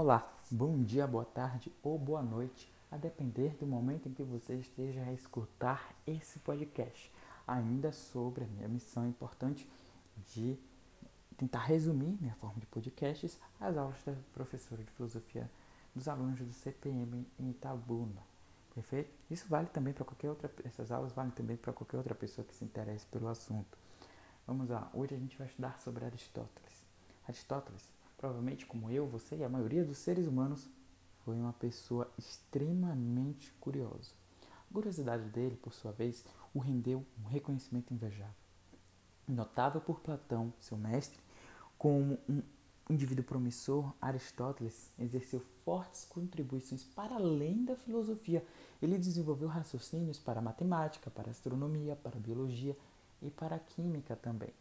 Olá, bom dia, boa tarde ou boa noite, a depender do momento em que você esteja a escutar esse podcast. Ainda sobre a minha missão importante de tentar resumir minha forma de podcasts às aulas da professora de filosofia dos alunos do CPM em Itabuna. Perfeito? Isso vale também para qualquer outra, essas aulas valem também para qualquer outra pessoa que se interesse pelo assunto. Vamos lá, hoje a gente vai estudar sobre Aristóteles. Aristóteles provavelmente como eu, você e a maioria dos seres humanos, foi uma pessoa extremamente curiosa. A curiosidade dele, por sua vez, o rendeu um reconhecimento invejável. Notável por Platão, seu mestre, como um indivíduo promissor, Aristóteles exerceu fortes contribuições para além da filosofia. Ele desenvolveu raciocínios para a matemática, para astronomia, para biologia e para a química também.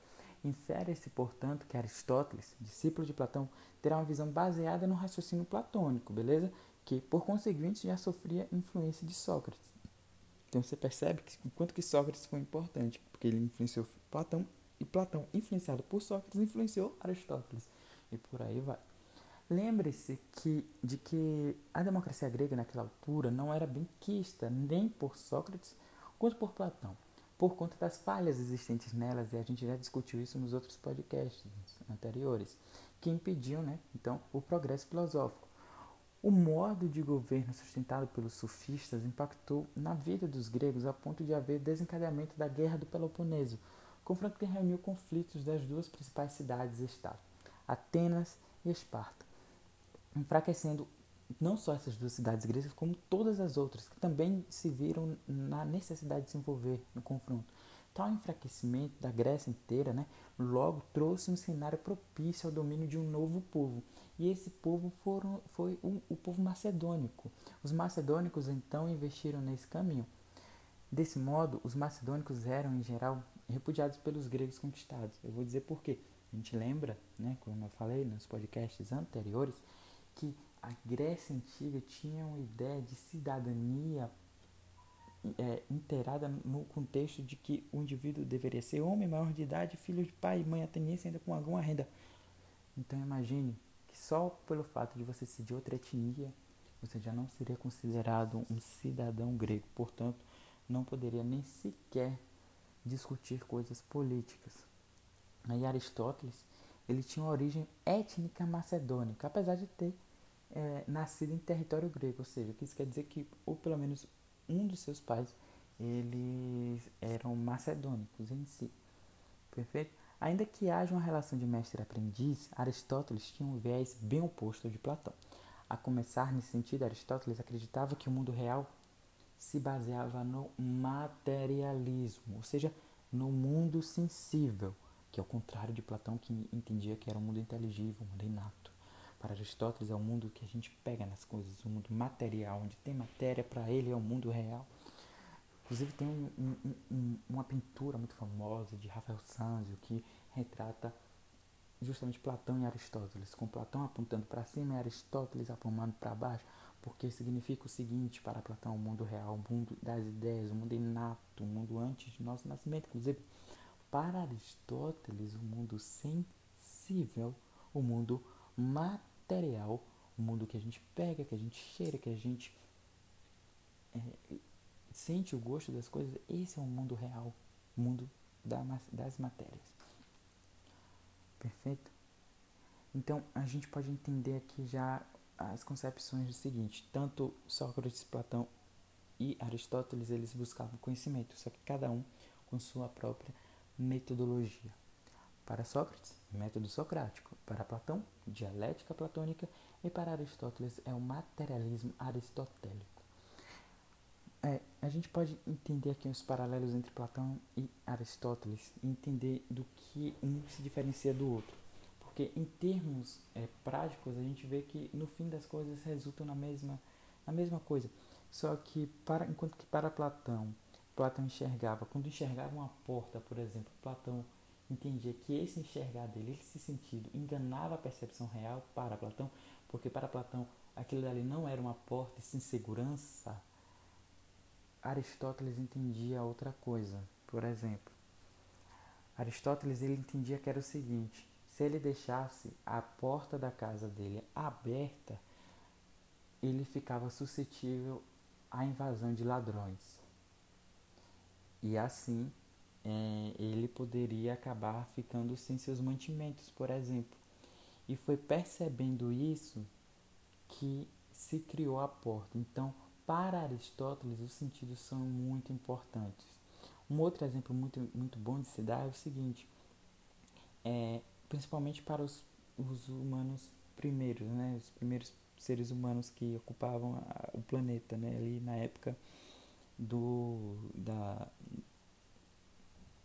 Infere-se, portanto, que Aristóteles, discípulo de Platão, terá uma visão baseada no raciocínio platônico, beleza? Que, por conseguinte, já sofria influência de Sócrates. Então você percebe que, o quanto que Sócrates foi importante, porque ele influenciou Platão e Platão, influenciado por Sócrates, influenciou Aristóteles. E por aí vai. Lembre-se que, de que a democracia grega naquela altura não era bem quista nem por Sócrates quanto por Platão por conta das falhas existentes nelas, e a gente já discutiu isso nos outros podcasts anteriores, que impediam, né, então, o progresso filosófico. O modo de governo sustentado pelos sofistas impactou na vida dos gregos a ponto de haver desencadeamento da Guerra do Peloponeso, confronto que reuniu conflitos das duas principais cidades-estado, Atenas e Esparta, enfraquecendo não só essas duas cidades gregas, como todas as outras, que também se viram na necessidade de se envolver no confronto. Tal enfraquecimento da Grécia inteira, né, logo trouxe um cenário propício ao domínio de um novo povo. E esse povo foram, foi o, o povo macedônico. Os macedônicos então investiram nesse caminho. Desse modo, os macedônicos eram, em geral, repudiados pelos gregos conquistados. Eu vou dizer por quê. A gente lembra, né, como eu falei nos podcasts anteriores, que a Grécia Antiga tinha uma ideia de cidadania é, inteirada no contexto de que o indivíduo deveria ser homem, maior de idade, filho de pai e mãe ateniense ainda com alguma renda. Então imagine que só pelo fato de você ser de outra etnia, você já não seria considerado um cidadão grego. Portanto, não poderia nem sequer discutir coisas políticas. Aí Aristóteles, ele tinha uma origem étnica macedônica, apesar de ter é, nascido em território grego, ou seja, isso quer dizer que, ou pelo menos um dos seus pais, eles eram macedônicos em si. Perfeito? Ainda que haja uma relação de mestre-aprendiz, Aristóteles tinha um viés bem oposto ao de Platão. A começar nesse sentido, Aristóteles acreditava que o mundo real se baseava no materialismo, ou seja, no mundo sensível, que é o contrário de Platão, que entendia que era um mundo inteligível, um mundo inato. Para Aristóteles é o mundo que a gente pega nas coisas, o mundo material, onde tem matéria, para ele é o mundo real. Inclusive tem um, um, um, uma pintura muito famosa de Rafael Sanzio que retrata justamente Platão e Aristóteles, com Platão apontando para cima e Aristóteles apontando para baixo, porque significa o seguinte para Platão, o mundo real, o mundo das ideias, o mundo inato, o mundo antes de nosso nascimento. Inclusive, para Aristóteles, o mundo sensível, o mundo material, o mundo que a gente pega, que a gente cheira, que a gente é, sente o gosto das coisas, esse é o mundo real, o mundo da, das matérias. Perfeito? Então a gente pode entender aqui já as concepções do seguinte: tanto Sócrates, Platão e Aristóteles eles buscavam conhecimento, só que cada um com sua própria metodologia. Para Sócrates, método socrático. Para Platão, dialética platônica. E para Aristóteles, é o materialismo aristotélico. É, a gente pode entender aqui os paralelos entre Platão e Aristóteles, entender do que um se diferencia do outro. Porque em termos é, práticos, a gente vê que no fim das coisas resultam na mesma, na mesma coisa. Só que para, enquanto que para Platão, Platão enxergava, quando enxergava uma porta, por exemplo, Platão entendia que esse enxergar dele, esse sentido, enganava a percepção real para Platão, porque para Platão aquilo dali não era uma porta sem segurança. Aristóteles entendia outra coisa. Por exemplo, Aristóteles ele entendia que era o seguinte: se ele deixasse a porta da casa dele aberta, ele ficava suscetível à invasão de ladrões. E assim é, ele poderia acabar ficando sem seus mantimentos, por exemplo. E foi percebendo isso que se criou a porta. Então, para Aristóteles, os sentidos são muito importantes. Um outro exemplo muito, muito bom de se dar é o seguinte: é, principalmente para os, os humanos primeiros, né, os primeiros seres humanos que ocupavam a, o planeta, né, ali na época do da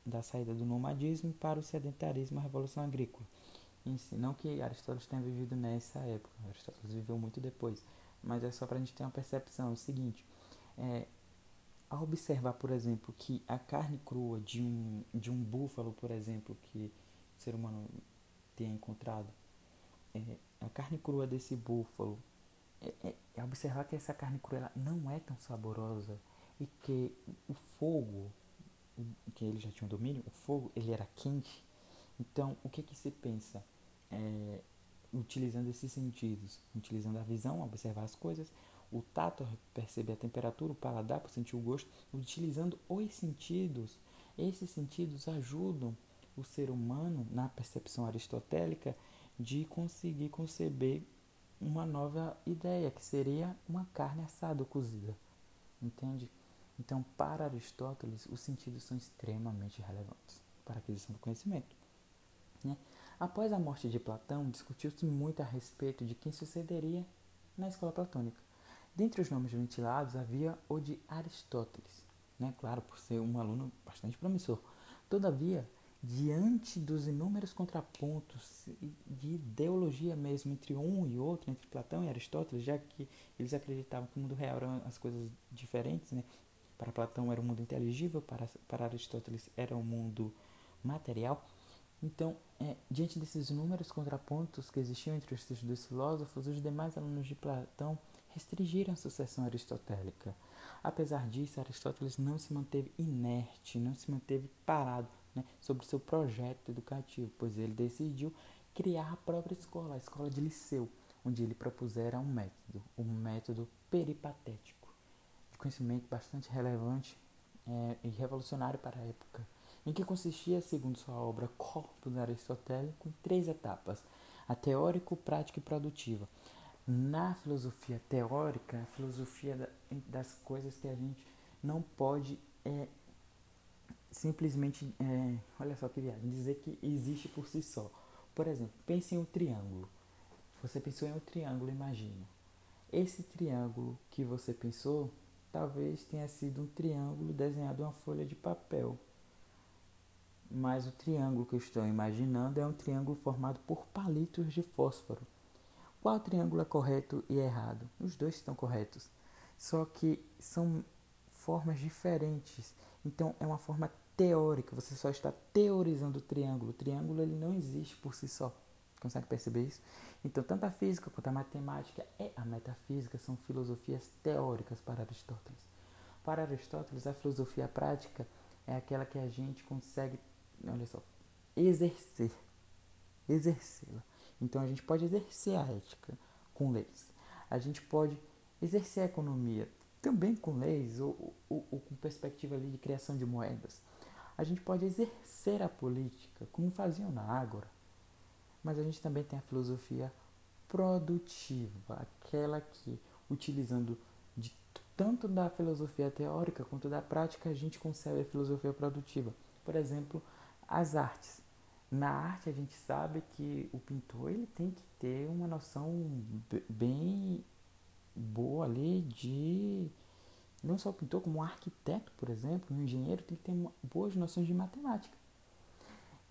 da saída do nomadismo para o sedentarismo, a revolução agrícola. Si, não que Aristóteles tenha vivido nessa época, Aristóteles viveu muito depois, mas é só para a gente ter uma percepção. É o seguinte, é, ao observar, por exemplo, que a carne crua de um, de um búfalo, por exemplo, que o ser humano tenha encontrado, é, a carne crua desse búfalo, é, é, é observar que essa carne crua não é tão saborosa e que o fogo, que ele já tinha um domínio, o fogo ele era quente. Então, o que que se pensa? É, utilizando esses sentidos, utilizando a visão, observar as coisas, o tato, perceber a temperatura, o paladar, para sentir o gosto, utilizando os sentidos. Esses sentidos ajudam o ser humano, na percepção aristotélica, de conseguir conceber uma nova ideia, que seria uma carne assada ou cozida. Entende? Então, para Aristóteles, os sentidos são extremamente relevantes para a aquisição do conhecimento. Né? Após a morte de Platão, discutiu-se muito a respeito de quem sucederia na escola platônica. Dentre os nomes ventilados havia o de Aristóteles, né? claro, por ser um aluno bastante promissor. Todavia, diante dos inúmeros contrapontos de ideologia mesmo entre um e outro, entre Platão e Aristóteles, já que eles acreditavam que o mundo real eram as coisas diferentes, né? Para Platão era o um mundo inteligível, para, para Aristóteles era o um mundo material. Então, é, diante desses inúmeros contrapontos que existiam entre esses dois filósofos, os demais alunos de Platão restringiram a sucessão aristotélica. Apesar disso, Aristóteles não se manteve inerte, não se manteve parado né, sobre seu projeto educativo, pois ele decidiu criar a própria escola, a escola de Liceu, onde ele propusera um método, um método peripatético, conhecimento bastante relevante é, e revolucionário para a época, em que consistia, segundo sua obra Corpus Aristotélico, em três etapas: a teórico, prática e produtiva. Na filosofia teórica, a filosofia das coisas que a gente não pode é, simplesmente, é, olha só que viagem, dizer que existe por si só. Por exemplo, pense em um triângulo. Você pensou em um triângulo, imagina. Esse triângulo que você pensou, talvez tenha sido um triângulo desenhado em uma folha de papel. Mas o triângulo que eu estou imaginando é um triângulo formado por palitos de fósforo. Qual triângulo é correto e errado? Os dois estão corretos. Só que são formas diferentes. Então é uma forma teórica, você só está teorizando o triângulo. O triângulo ele não existe por si só. Consegue perceber isso? Então, tanto a física quanto a matemática e a metafísica são filosofias teóricas para Aristóteles. Para Aristóteles, a filosofia prática é aquela que a gente consegue, olha só, exercer, exercê-la. Então, a gente pode exercer a ética com leis. A gente pode exercer a economia também com leis ou, ou, ou com perspectiva ali de criação de moedas a gente pode exercer a política, como faziam na Ágora. Mas a gente também tem a filosofia produtiva, aquela que, utilizando de tanto da filosofia teórica quanto da prática, a gente concebe a filosofia produtiva. Por exemplo, as artes. Na arte a gente sabe que o pintor ele tem que ter uma noção bem boa ali de não só o pintor, como um arquiteto, por exemplo, um engenheiro tem que ter boas noções de matemática.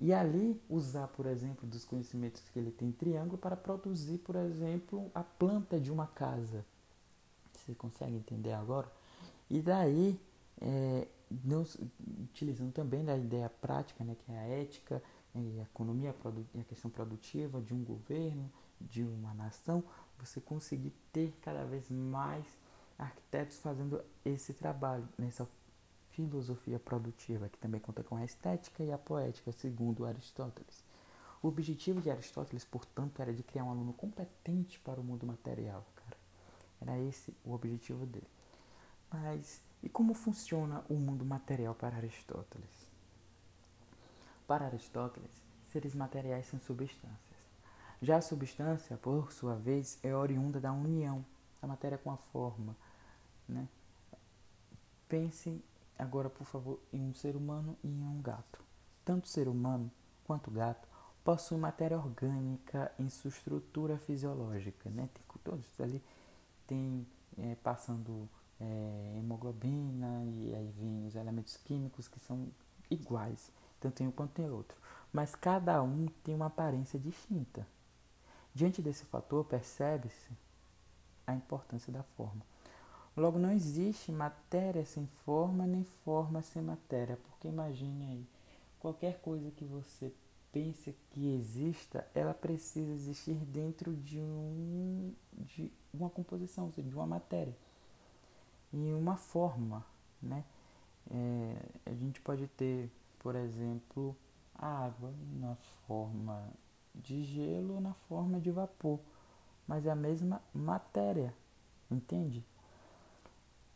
E ali usar, por exemplo, dos conhecimentos que ele tem em triângulo para produzir, por exemplo, a planta de uma casa. Você consegue entender agora? E daí, é, não, utilizando também da ideia prática, né, que é a ética, e a economia a questão produtiva de um governo, de uma nação, você conseguir ter cada vez mais arquitetos fazendo esse trabalho, nessa filosofia produtiva, que também conta com a estética e a poética, segundo Aristóteles. O objetivo de Aristóteles, portanto, era de criar um aluno competente para o mundo material, cara. Era esse o objetivo dele. Mas e como funciona o mundo material para Aristóteles? Para Aristóteles, seres materiais são substâncias. Já a substância, por sua vez, é oriunda da união da matéria com a forma. Né? Pense agora, por favor, em um ser humano e em um gato. Tanto ser humano quanto gato possuem matéria orgânica em sua estrutura fisiológica. Né? Tem, todos ali tem é, passando é, hemoglobina e aí vem os elementos químicos que são iguais, tanto tem um quanto tem outro. Mas cada um tem uma aparência distinta. Diante desse fator, percebe-se a importância da forma. Logo, não existe matéria sem forma, nem forma sem matéria, porque imagine aí, qualquer coisa que você pense que exista, ela precisa existir dentro de, um, de uma composição, ou seja, de uma matéria em uma forma, né? É, a gente pode ter, por exemplo, a água na forma de gelo ou na forma de vapor, mas é a mesma matéria, entende?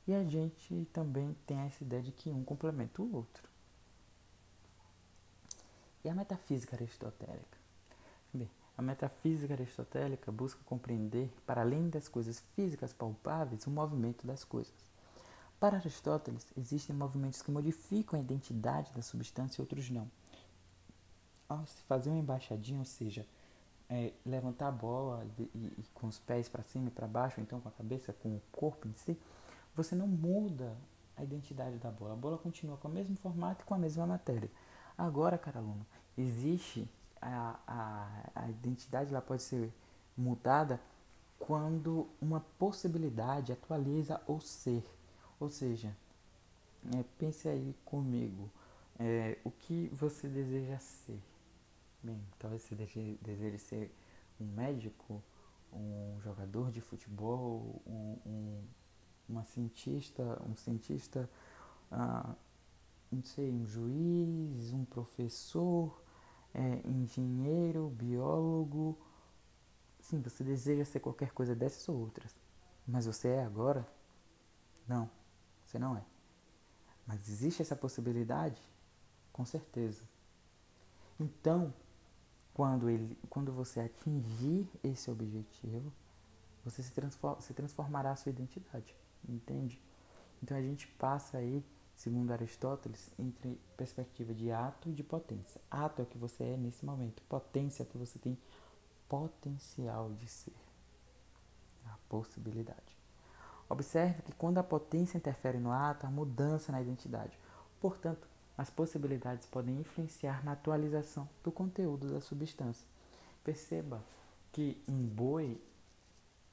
E a gente também tem essa ideia de que um complementa o outro. E a metafísica aristotélica? Bem, a metafísica aristotélica busca compreender, para além das coisas físicas palpáveis, o movimento das coisas. Para Aristóteles, existem movimentos que modificam a identidade da substância e outros não. Ao se fazer uma embaixadinha, ou seja, é, levantar a bola e, e, com os pés para cima e para baixo, então com a cabeça, com o corpo em si, você não muda a identidade da bola. A bola continua com o mesmo formato e com a mesma matéria. Agora, cara aluno, existe a, a, a identidade, ela pode ser mudada quando uma possibilidade atualiza o ser. Ou seja, é, pense aí comigo, é, o que você deseja ser? Bem, talvez você deseje, ser um médico, um jogador de futebol, um, um uma cientista, um cientista, ah, não sei, um juiz, um professor, é, engenheiro, biólogo. Sim, você deseja ser qualquer coisa dessas ou outras. Mas você é agora? Não. Você não é. Mas existe essa possibilidade? Com certeza. Então, quando, ele, quando você atingir esse objetivo, você se, transform, se transformará a sua identidade. Entende? Então a gente passa aí, segundo Aristóteles, entre perspectiva de ato e de potência. Ato é o que você é nesse momento, potência é o que você tem potencial de ser. A possibilidade. Observe que quando a potência interfere no ato, há mudança na identidade. Portanto, as possibilidades podem influenciar na atualização do conteúdo da substância. Perceba que um boi,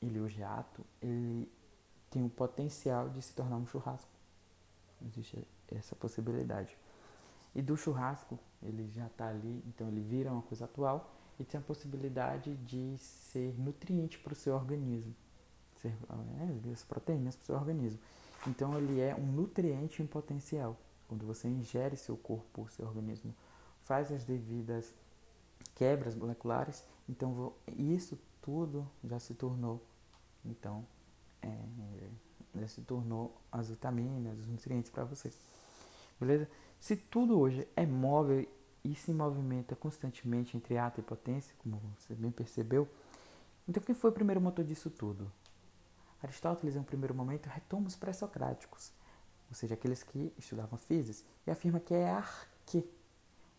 ele hoje é ato, ele tem o potencial de se tornar um churrasco. Existe essa possibilidade. E do churrasco, ele já está ali, então ele vira uma coisa atual e tem a possibilidade de ser nutriente para o seu organismo ser, é, as proteínas para o seu organismo. Então ele é um nutriente em potencial. Quando você ingere seu corpo, seu organismo faz as devidas quebras moleculares, então isso tudo já se tornou, então, é, já se tornou as vitaminas, os nutrientes para você. Beleza? Se tudo hoje é móvel e se movimenta constantemente entre ato e potência, como você bem percebeu, então quem foi o primeiro motor disso tudo? Aristóteles, em um primeiro momento, retoma os pré-socráticos, ou seja, aqueles que estudavam física, e afirma que é arque.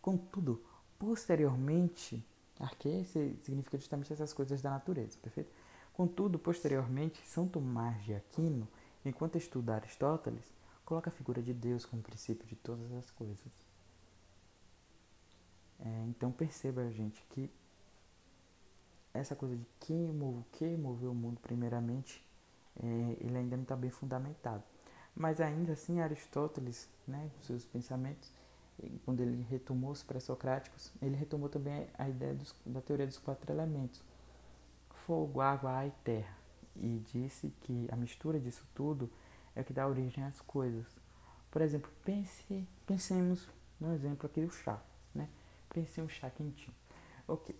Contudo, posteriormente, arque significa justamente essas coisas da natureza, perfeito? Contudo, posteriormente, São Tomás de Aquino, enquanto estuda Aristóteles, coloca a figura de Deus como princípio de todas as coisas. É, então perceba, gente, que essa coisa de quem moveu, que moveu o mundo primeiramente é, ele ainda não está bem fundamentado. Mas ainda assim, Aristóteles, né, seus pensamentos, quando ele retomou os pré-socráticos, ele retomou também a ideia dos, da teoria dos quatro elementos: fogo, água, ar e terra. E disse que a mistura disso tudo é o que dá origem às coisas. Por exemplo, pense, pensemos no exemplo aqui do chá. Né? Pense um chá quentinho. Ok.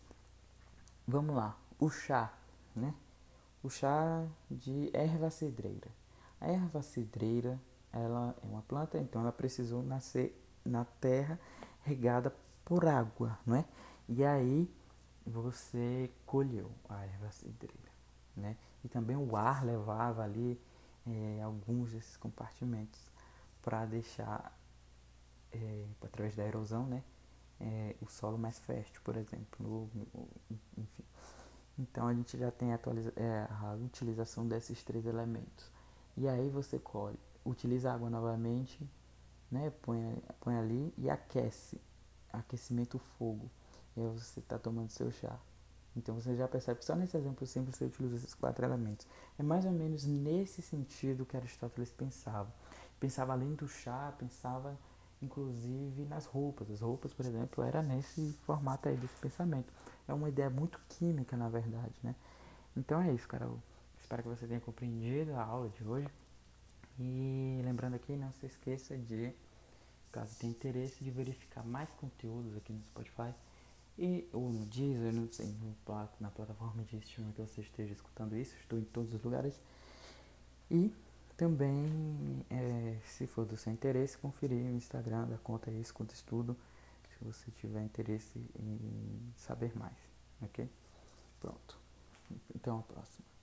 Vamos lá. O chá, né? O chá de erva cidreira. A erva cidreira, ela é uma planta, então ela precisou nascer na terra regada por água, não é? E aí você colheu a erva cidreira, né? E também o ar levava ali é, alguns desses compartimentos para deixar, é, através da erosão, né? É, o solo mais fértil, por exemplo, enfim. Então a gente já tem a, a utilização desses três elementos. E aí você colhe, utiliza a água novamente, né? Põe, põe ali e aquece. Aquecimento fogo. E aí você está tomando seu chá. Então você já percebe que só nesse exemplo simples você utiliza esses quatro elementos. É mais ou menos nesse sentido que Aristóteles pensava. Pensava além do chá, pensava inclusive nas roupas. As roupas, por exemplo, era nesse formato aí desse pensamento. É uma ideia muito química, na verdade, né? Então é isso, cara. Eu espero que você tenha compreendido a aula de hoje. E lembrando aqui, não se esqueça de, caso tenha interesse, de verificar mais conteúdos aqui no Spotify e ou no Deezer, não sei, no, na plataforma de streaming que você esteja escutando isso. Estou em todos os lugares. E também, é, se for do seu interesse, conferir o Instagram da conta escuta estudo, se você tiver interesse em saber mais, ok? Pronto. Então, a próxima.